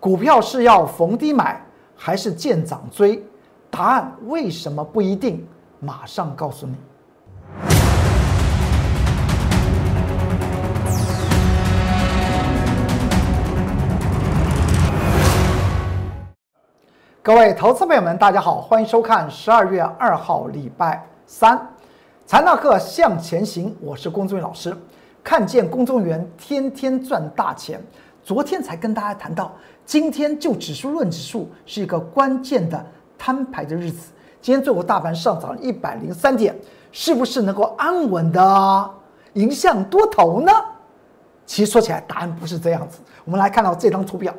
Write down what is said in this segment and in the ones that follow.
股票是要逢低买还是见涨追？答案为什么不一定？马上告诉你。各位投资朋友们，大家好，欢迎收看十二月二号礼拜三财纳课向前行。我是龚宗元老师，看见龚宗元天天赚大钱。昨天才跟大家谈到，今天就指数论指数是一个关键的摊牌的日子。今天最后大盘上涨一百零三点，是不是能够安稳的迎向多头呢？其实说起来，答案不是这样子。我们来看到这张图表，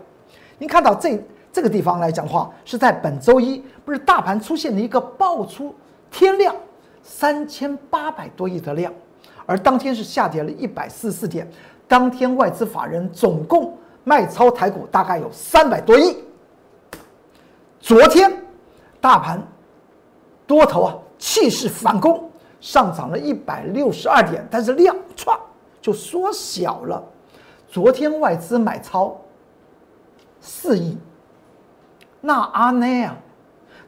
您看到这。这个地方来讲的话，是在本周一，不是大盘出现了一个爆出天量三千八百多亿的量，而当天是下跌了一百四十四点，当天外资法人总共卖超台股大概有三百多亿。昨天大盘多头啊气势反攻，上涨了一百六十二点，但是量唰就缩小了。昨天外资买超四亿。那阿内啊，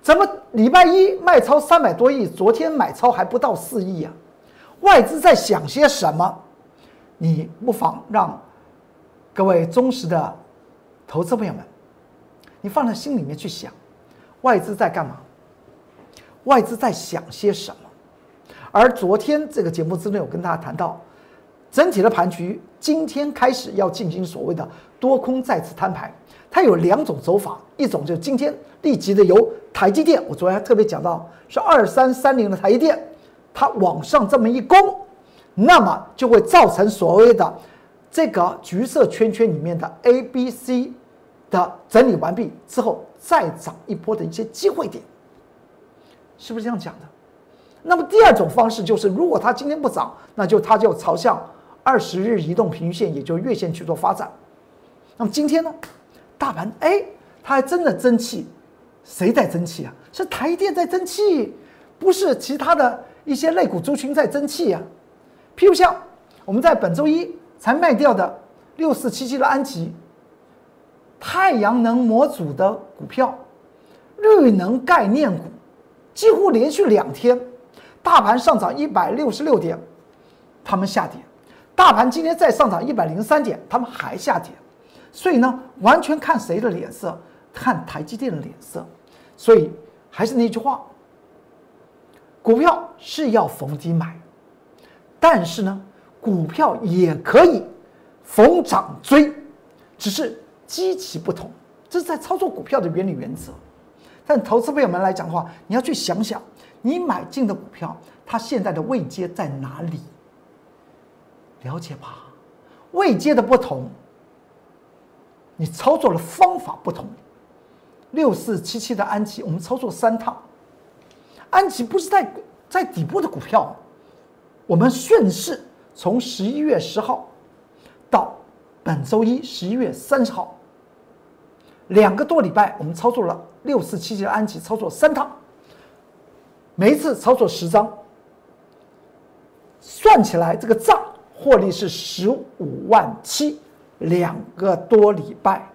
怎么礼拜一卖超三百多亿，昨天买超还不到四亿啊？外资在想些什么？你不妨让各位忠实的投资朋友们，你放在心里面去想，外资在干嘛？外资在想些什么？而昨天这个节目之内，我跟大家谈到，整体的盘局今天开始要进行所谓的多空再次摊牌。它有两种走法，一种就是今天立即的由台积电，我昨天特别讲到是二三三零的台积电，它往上这么一攻，那么就会造成所谓的这个橘色圈圈里面的 A、B、C 的整理完毕之后再涨一波的一些机会点，是不是这样讲的？那么第二种方式就是，如果它今天不涨，那就它就朝向二十日移动平均线，也就是月线去做发展。那么今天呢？大盘哎，它还真的争气，谁在争气啊？是台电在争气，不是其他的一些类股族群在争气啊。譬如像我们在本周一才卖掉的六四七七的安吉，太阳能模组的股票，绿能概念股，几乎连续两天，大盘上涨一百六十六点，他们下跌；大盘今天再上涨一百零三点，他们还下跌。所以呢，完全看谁的脸色，看台积电的脸色。所以还是那句话，股票是要逢低买，但是呢，股票也可以逢涨追，只是基期不同。这是在操作股票的原理原则。但投资朋友们来讲的话，你要去想想，你买进的股票，它现在的位阶在哪里？了解吧？位阶的不同。你操作的方法不同，六四七七的安琪，我们操作三趟，安琪不是在在底部的股票，我们顺势从十一月十号到本周一十一月三十号，两个多礼拜，我们操作了六四七七的安琪，操作三趟，每一次操作十张，算起来这个账获利是十五万七。两个多礼拜，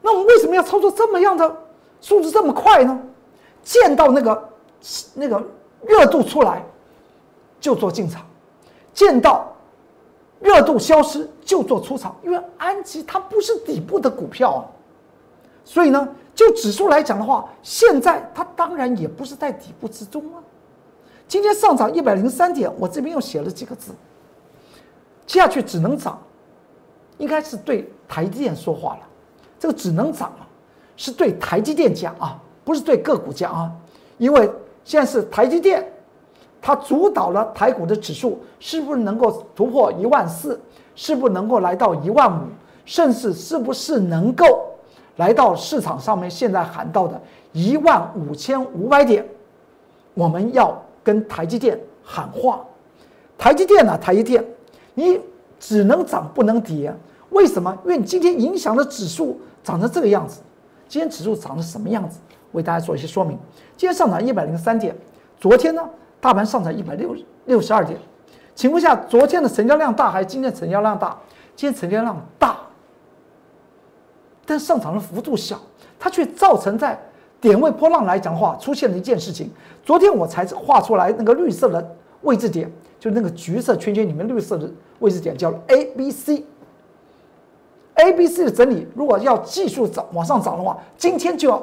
那我们为什么要操作这么样的数字这么快呢？见到那个那个热度出来就做进场，见到热度消失就做出场。因为安吉它不是底部的股票啊，所以呢，就指数来讲的话，现在它当然也不是在底部之中啊。今天上涨一百零三点，我这边又写了几个字，接下去只能涨。应该是对台积电说话了，这个只能涨啊，是对台积电讲啊，不是对个股讲啊，因为现在是台积电，它主导了台股的指数是不是能够突破一万四，是不是能够来到一万五，甚至是不是能够来到市场上面现在喊到的一万五千五百点，我们要跟台积电喊话，台积电呢，台积电，你只能涨不能跌。为什么？因为你今天影响的指数涨成这个样子。今天指数涨成什么样子？为大家做一些说明。今天上涨一百零三点，昨天呢，大盘上涨一百六六十二点。请问下，昨天的成交量大还是今天成交量大？今天成交量大，但上涨的幅度小，它却造成在点位波浪来讲话，出现了一件事情。昨天我才画出来那个绿色的位置点，就那个橘色圈圈里面绿色的位置点，叫 A、B、C。A、B、C 的整理，如果要继续涨往上涨的话，今天就要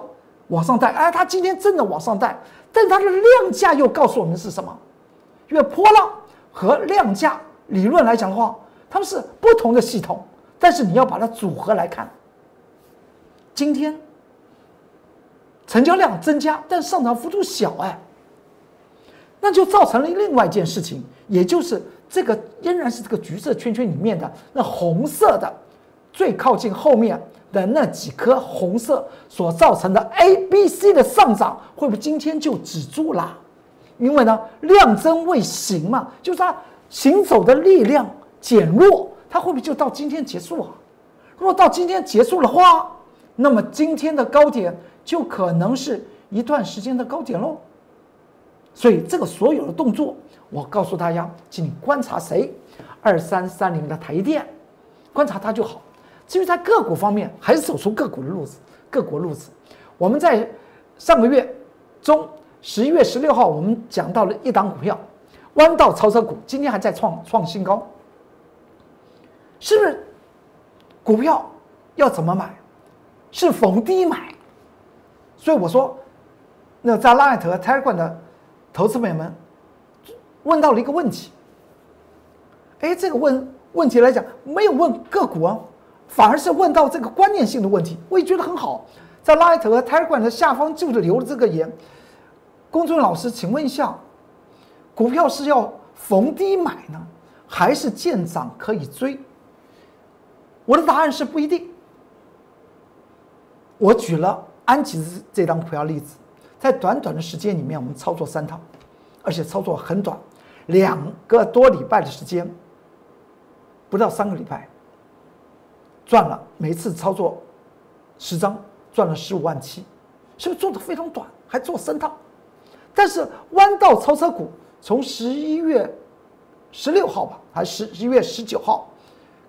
往上带。哎，它今天真的往上带，但它的量价又告诉我们是什么？因为波浪和量价理论来讲的话，它们是不同的系统，但是你要把它组合来看。今天成交量增加，但上涨幅度小，哎，那就造成了另外一件事情，也就是这个仍然是这个橘色圈圈里面的那红色的。最靠近后面的那几颗红色所造成的 A、B、C 的上涨，会不会今天就止住了？因为呢，量增未行嘛，就是它行走的力量减弱，它会不会就到今天结束啊？如果到今天结束的话，那么今天的高点就可能是一段时间的高点喽。所以这个所有的动作，我告诉大家，请你观察谁，二三三零的台电，观察它就好。至于在个股方面，还是走出个股的路子，个股路子。我们在上个月中，十一月十六号，我们讲到了一档股票，弯道超车股，今天还在创创新高，是不是？股票要怎么买？是逢低买。所以我说，那在拉艾特、泰冠的投资朋友们问到了一个问题，哎，这个问问题来讲，没有问个股啊。反而是问到这个观念性的问题，我也觉得很好。在 Light 和 Telegram 的下方就是留了这个言。公众老师，请问一下，股票是要逢低买呢，还是见涨可以追？我的答案是不一定。我举了安吉斯这张股票例子，在短短的时间里面，我们操作三套，而且操作很短，两个多礼拜的时间，不到三个礼拜。赚了，每次操作十张赚了十五万七，是不是做的非常短？还做三套，但是弯道超车股从十一月十六号吧，还是十一月十九号，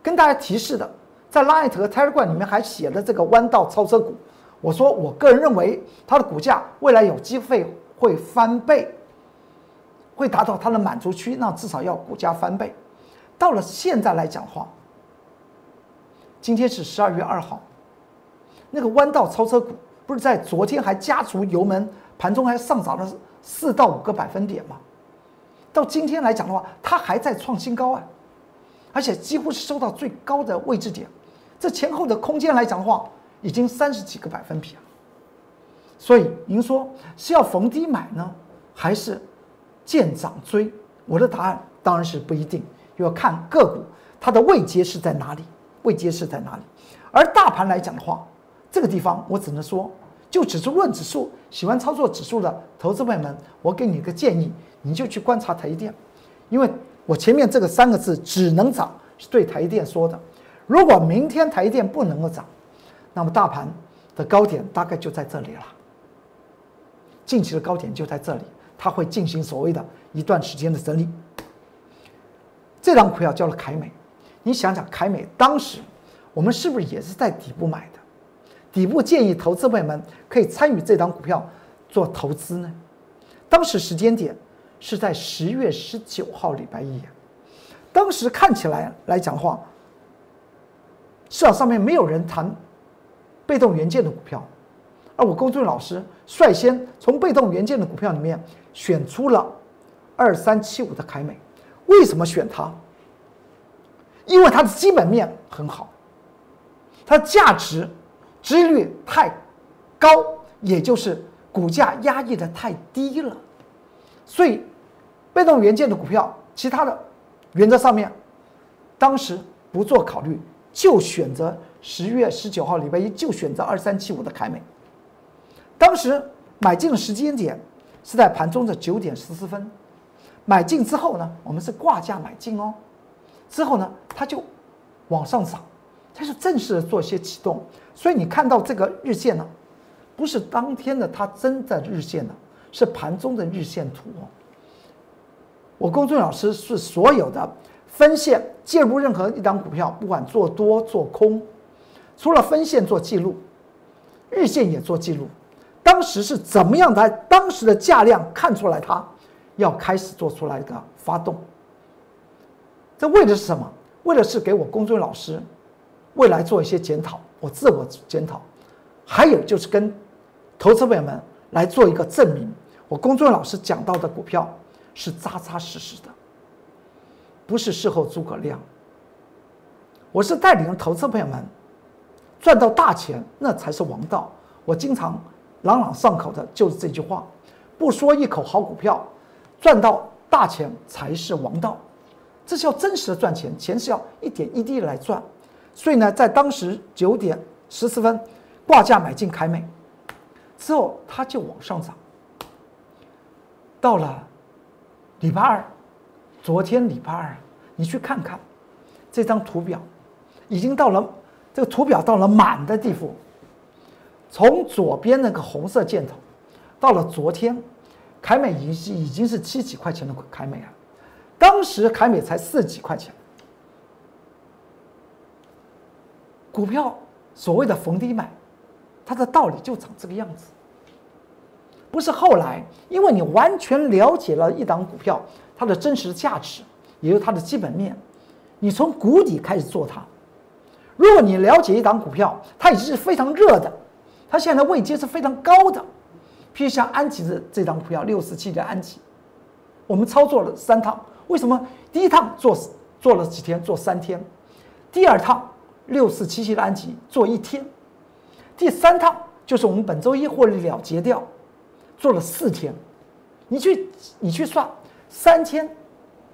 跟大家提示的，在 Light 和 Telegram 里面还写了这个弯道超车股。我说，我个人认为它的股价未来有机会会翻倍，会达到它的满足区，那至少要股价翻倍。到了现在来讲的话。今天是十二月二号，那个弯道超车股不是在昨天还加足油门，盘中还上涨了四到五个百分点吗？到今天来讲的话，它还在创新高啊，而且几乎是收到最高的位置点，这前后的空间来讲的话，已经三十几个百分比了。所以您说是要逢低买呢，还是见涨追？我的答案当然是不一定，要看个股它的位阶是在哪里。未揭示在哪里？而大盘来讲的话，这个地方我只能说，就指数论指数，喜欢操作指数的投资朋友们，我给你一个建议，你就去观察台电，因为我前面这个三个字只能涨，是对台电说的。如果明天台电不能够涨，那么大盘的高点大概就在这里了。近期的高点就在这里，它会进行所谓的一段时间的整理。这张股票叫做凯美。你想想，凯美当时，我们是不是也是在底部买的？底部建议投资朋友们可以参与这张股票做投资呢？当时时间点是在十月十九号礼拜一，当时看起来来讲的话，市场上面没有人谈被动元件的股票，而我龚俊老师率先从被动元件的股票里面选出了二三七五的凯美，为什么选它？因为它的基本面很好，它价值、值率太高，也就是股价压抑的太低了，所以被动元件的股票，其他的原则上面，当时不做考虑，就选择十月十九号礼拜一就选择二三七五的凯美。当时买进的时间点是在盘中的九点十四分，买进之后呢，我们是挂价买进哦。之后呢，它就往上涨，它是正式的做一些启动，所以你看到这个日线呢，不是当天的它真的日线呢，是盘中的日线图。我公众老师是所有的分线介入任何一张股票，不管做多做空，除了分线做记录，日线也做记录。当时是怎么样在？当时的价量看出来，它要开始做出来一个发动。这为的是什么？为的是给我公众老师未来做一些检讨，我自我检讨，还有就是跟投资朋友们来做一个证明，我公众老师讲到的股票是扎扎实实的，不是事后诸葛亮。我是带领投资朋友们赚到大钱，那才是王道。我经常朗朗上口的就是这句话：不说一口好股票，赚到大钱才是王道。这是要真实的赚钱，钱是要一点一滴的来赚。所以呢，在当时九点十四分挂价买进凯美之后，它就往上涨。到了礼拜二，昨天礼拜二，你去看看这张图表，已经到了这个图表到了满的地步。从左边那个红色箭头，到了昨天，凯美已经已经是七几块钱的凯美了。当时凯美才四几块钱，股票所谓的逢低买，它的道理就长这个样子。不是后来，因为你完全了解了一档股票它的真实价值，也就它的基本面，你从谷底开始做它。如果你了解一档股票，它已经是非常热的，它现在位阶是非常高的，譬如像安吉的这档股票六四七的安吉，我们操作了三趟。为什么第一趟做做了几天，做三天，第二趟六四七七的安吉做一天，第三趟就是我们本周一获利了结掉，做了四天，你去你去算，三天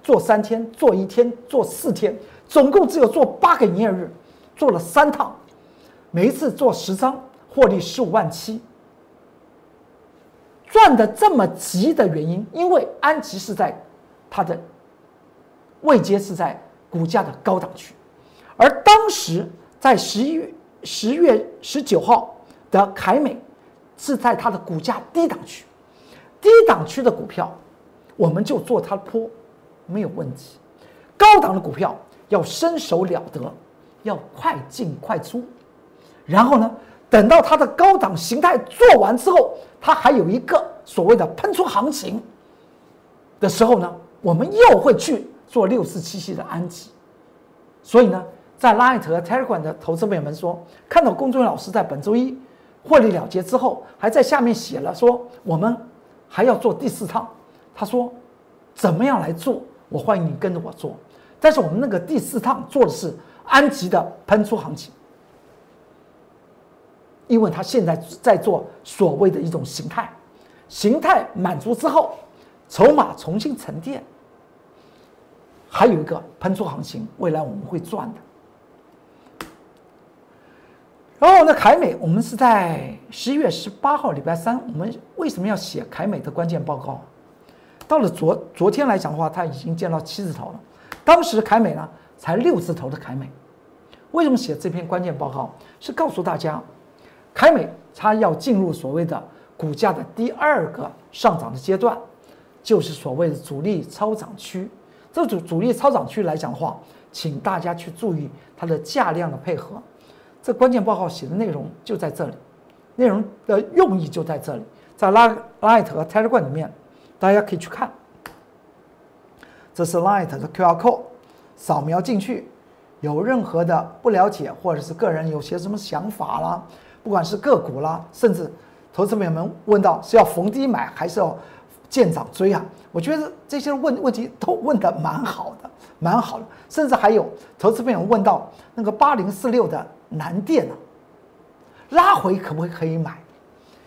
做三天，做一天，做四天，总共只有做八个营业日，做了三趟，每一次做十张，获利十五万七，赚的这么急的原因，因为安吉是在它的。位阶是在股价的高档区，而当时在十一月十月十九号的凯美是在它的股价低档区，低档区的股票我们就做它的坡没有问题，高档的股票要身手了得，要快进快出，然后呢，等到它的高档形态做完之后，它还有一个所谓的喷出行情的时候呢，我们又会去。做六四七七的安吉，所以呢，在 Light 和 Telegram 的投资朋友们说，看到公众老师在本周一获利了结之后，还在下面写了说我们还要做第四趟。他说怎么样来做？我欢迎你跟着我做。但是我们那个第四趟做的是安吉的喷出行情，因为他现在在做所谓的一种形态，形态满足之后，筹码重新沉淀。还有一个喷出行情，未来我们会赚的。然后呢，凯美，我们是在十一月十八号礼拜三，我们为什么要写凯美的关键报告？到了昨昨天来讲的话，它已经见到七字头了。当时凯美呢才六字头的凯美，为什么写这篇关键报告？是告诉大家，凯美它要进入所谓的股价的第二个上涨的阶段，就是所谓的主力超涨区。这主主力超涨区来讲的话，请大家去注意它的价量的配合。这关键报告写的内容就在这里，内容的用意就在这里，在拉 Light 和 Telegram 里面，大家可以去看。这是 Light 的 QR code，扫描进去，有任何的不了解或者是个人有些什么想法啦，不管是个股啦，甚至投资朋友们问到是要逢低买还是要。见涨追啊！我觉得这些问问题都问的蛮好的，蛮好的。甚至还有投资朋友问到那个八零四六的南电啊，拉回可不可以买？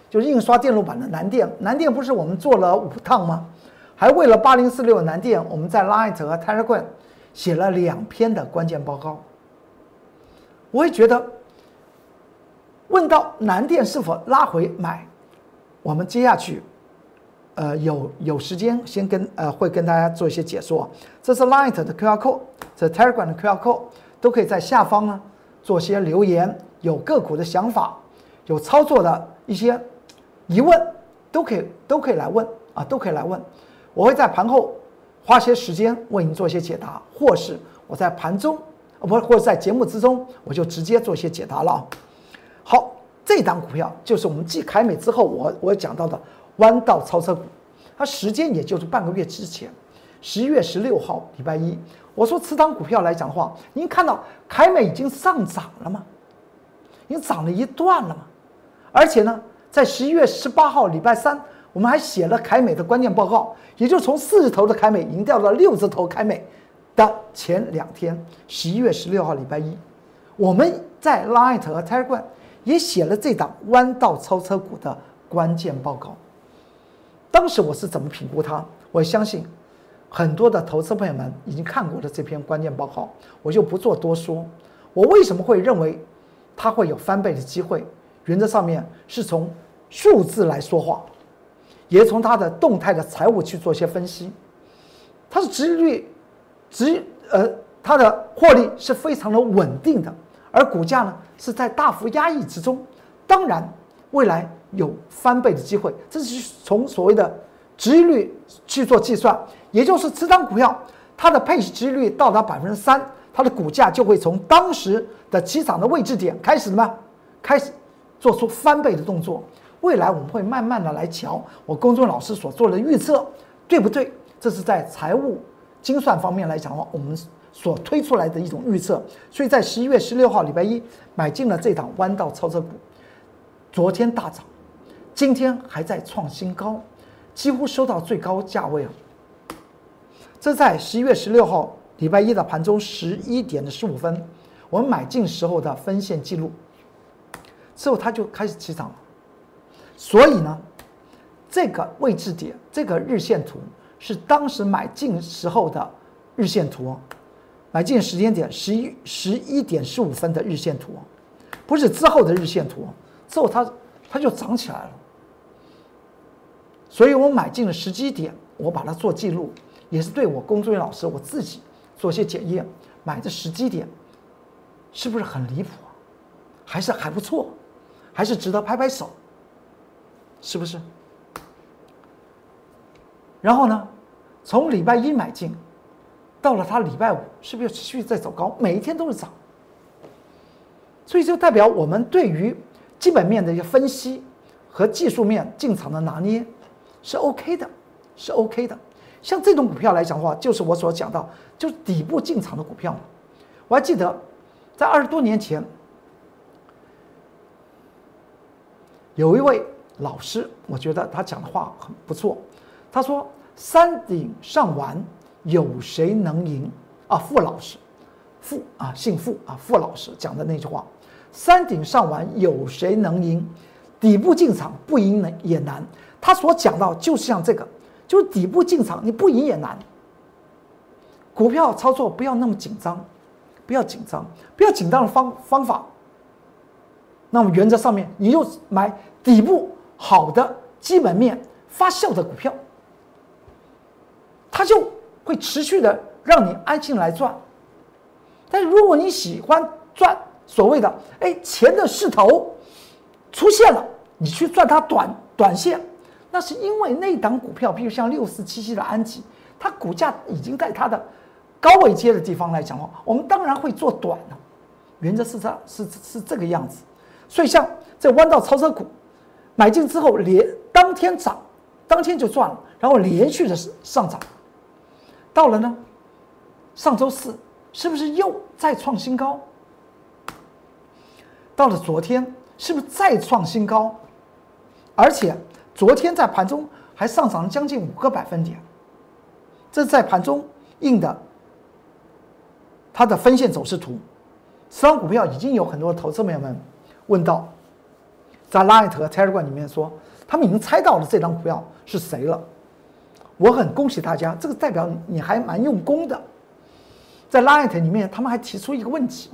就是印刷电路板的南电，南电不是我们做了五趟吗？还为了八零四六南电，我们在 Light 和 Telegram 写了两篇的关键报告。我也觉得，问到南电是否拉回买，我们接下去。呃，有有时间先跟呃会跟大家做一些解说。这是 Light 的 QR code，这 Telegram 的 QR code 都可以在下方呢做些留言。有个股的想法，有操作的一些疑问，都可以都可以来问啊，都可以来问。我会在盘后花些时间为您做一些解答，或是我在盘中不或者在节目之中，我就直接做一些解答了。好，这档股票就是我们继凯美之后，我我讲到的弯道超车股，它时间也就是半个月之前，十一月十六号礼拜一，我说此档股票来讲的话，您看到凯美已经上涨了吗？已经涨了一段了吗？而且呢，在十一月十八号礼拜三，我们还写了凯美的关键报告，也就从四字头的凯美已经掉到六字头凯美的前两天，十一月十六号礼拜一，我们在 Light 和 Telegram 也写了这档弯道超车股的关键报告。当时我是怎么评估它？我相信很多的投资朋友们已经看过了这篇关键报告，我就不做多说。我为什么会认为它会有翻倍的机会？原则上面是从数字来说话，也从它的动态的财务去做一些分析。它的值率，值呃，它的获利是非常的稳定的，而股价呢是在大幅压抑之中。当然，未来有翻倍的机会，这是从所谓的值率去做计算，也就是此张股票它的配息值率到达百分之三，它的股价就会从当时的起涨的位置点开始什么？开始。做出翻倍的动作，未来我们会慢慢的来瞧我公众老师所做的预测对不对？这是在财务精算方面来讲的话，我们所推出来的一种预测。所以在十一月十六号礼拜一买进了这档弯道超车股，昨天大涨，今天还在创新高，几乎收到最高价位了。这在十一月十六号礼拜一的盘中十一点的十五分，我们买进时候的分线记录。之后它就开始起涨了，所以呢，这个位置点，这个日线图是当时买进时候的日线图，买进时间点十一十一点十五分的日线图，不是之后的日线图，之后它它就涨起来了。所以我买进了时机点，我把它做记录，也是对我工作人员老师我自己做些检验，买的时机点是不是很离谱啊，还是还不错。还是值得拍拍手，是不是？然后呢，从礼拜一买进，到了它礼拜五，是不是持续在走高？每一天都是涨，所以就代表我们对于基本面的一些分析和技术面进场的拿捏是 OK 的，是 OK 的。像这种股票来讲的话，就是我所讲到，就是底部进场的股票。我还记得在二十多年前。有一位老师，我觉得他讲的话很不错。他说：“山顶上玩，有谁能赢？”啊，傅老师，傅啊，姓傅啊，傅老师讲的那句话：“山顶上玩，有谁能赢？底部进场不赢呢也难。”他所讲到就是像这个，就是底部进场你不赢也难。股票操作不要那么紧张，不要紧张，不要紧张的方方法。那么原则上面，你就买。底部好的基本面发酵的股票，它就会持续的让你安心来赚。但如果你喜欢赚所谓的哎钱的势头出现了，你去赚它短短线，那是因为那档股票，比如像六四七七的安吉，它股价已经在它的高位阶的地方来讲的话，我们当然会做短了。原则是这，是是这个样子。所以像这弯道超车股。买进之后连当天涨，当天就赚了，然后连续的上涨，到了呢，上周四是不是又再创新高？到了昨天是不是再创新高？而且昨天在盘中还上涨了将近五个百分点，这是在盘中印的它的分线走势图。这张股票已经有很多投资朋友们问到。在 Light 和 Telegram 里面说，他们已经猜到了这张股票是谁了。我很恭喜大家，这个代表你还蛮用功的。在 Light 里面，他们还提出一个问题，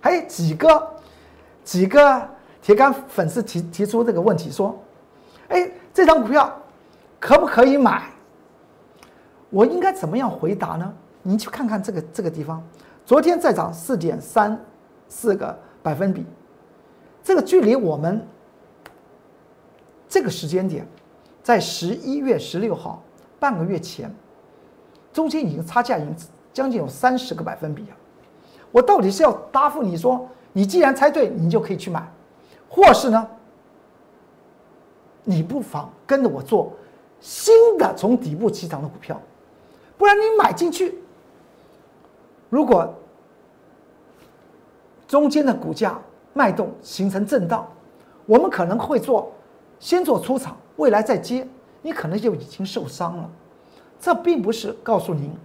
还有几个几个铁杆粉丝提提出这个问题，说：“哎，这张股票可不可以买？”我应该怎么样回答呢？你去看看这个这个地方，昨天再涨四点三四个百分比，这个距离我们。这个时间点，在十一月十六号，半个月前，中间已经差价已经将近有三十个百分比啊！我到底是要答复你说，你既然猜对，你就可以去买，或是呢，你不妨跟着我做新的从底部起涨的股票，不然你买进去，如果中间的股价脉动形成震荡，我们可能会做先做出场，未来再接，你可能就已经受伤了。这并不是告诉您，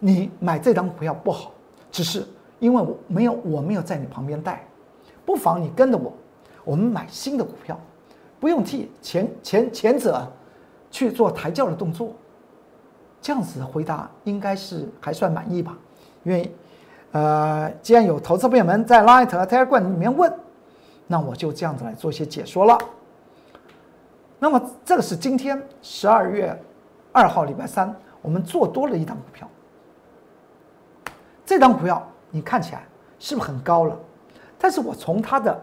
你买这张股票不好，只是因为我没有我没有在你旁边带，不妨你跟着我，我们买新的股票，不用替前前前者去做抬轿的动作。这样子的回答应该是还算满意吧？因为，呃，既然有投资朋友们在 Light 和 Telegram 里面问，那我就这样子来做一些解说了。那么这个是今天十二月。二号礼拜三，我们做多了一档股票。这档股票你看起来是不是很高了？但是我从它的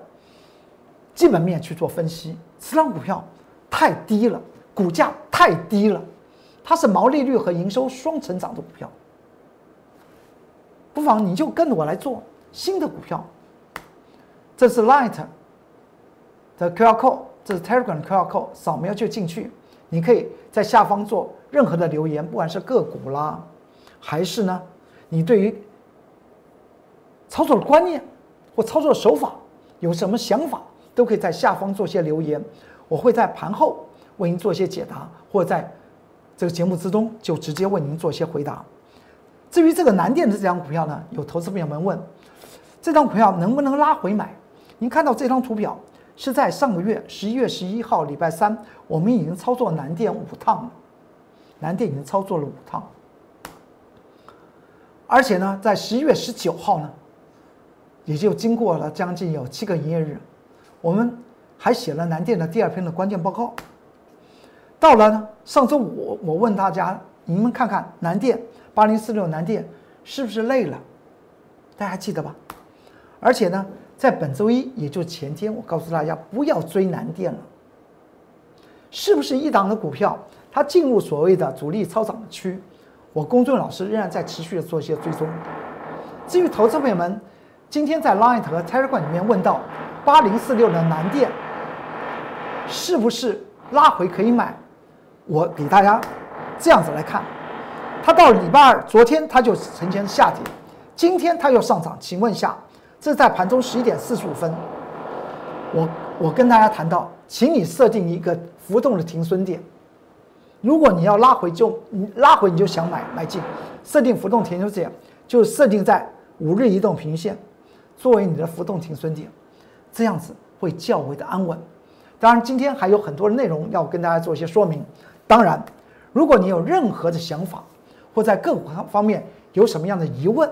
基本面去做分析，这档股票太低了，股价太低了，它是毛利率和营收双成长的股票。不妨你就跟着我来做新的股票。这是 Light 的 QR code，这是 Telegram 的 QR code，扫描就进去。你可以在下方做任何的留言，不管是个股啦，还是呢，你对于操作的观念或操作手法有什么想法，都可以在下方做些留言。我会在盘后为您做一些解答，或在这个节目之中就直接为您做一些回答。至于这个南电的这张股票呢，有投资朋友们问，这张股票能不能拉回买？您看到这张图表。是在上个月十一月十一号礼拜三，我们已经操作南电五趟了，南电已经操作了五趟，而且呢，在十一月十九号呢，也就经过了将近有七个营业日，我们还写了南电的第二篇的关键报告。到了呢上周五，我问大家，你们看看南电八零四六南电是不是累了？大家记得吧？而且呢。在本周一，也就前天，我告诉大家不要追南电了。是不是一档的股票它进入所谓的主力超涨区？我公众老师仍然在持续的做一些追踪。至于投资朋友们，今天在 Line 和 Telegram 里面问到八零四六的南电是不是拉回可以买？我给大家这样子来看，它到礼拜二，昨天它就呈现下跌，今天它又上涨，请问一下？这在盘中十一点四十五分，我我跟大家谈到，请你设定一个浮动的停损点。如果你要拉回，就你拉回你就想买买进，设定浮动停损点就设定在五日移动平均线作为你的浮动停损点，这样子会较为的安稳。当然，今天还有很多的内容要跟大家做一些说明。当然，如果你有任何的想法或在个股方面有什么样的疑问，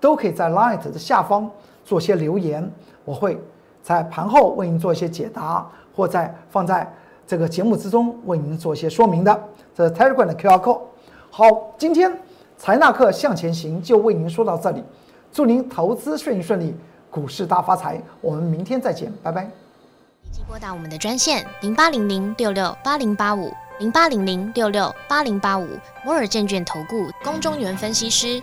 都可以在 Light 的下方。做些留言，我会在盘后为您做一些解答，或在放在这个节目之中为您做一些说明的。这是 Telegram 的 QR code。好，今天财纳克向前行就为您说到这里，祝您投资顺利顺利，股市大发财。我们明天再见，拜拜。立即拨打我们的专线零八零零六六八零八五零八零零六六八零八五摩尔证券投顾公中原分析师。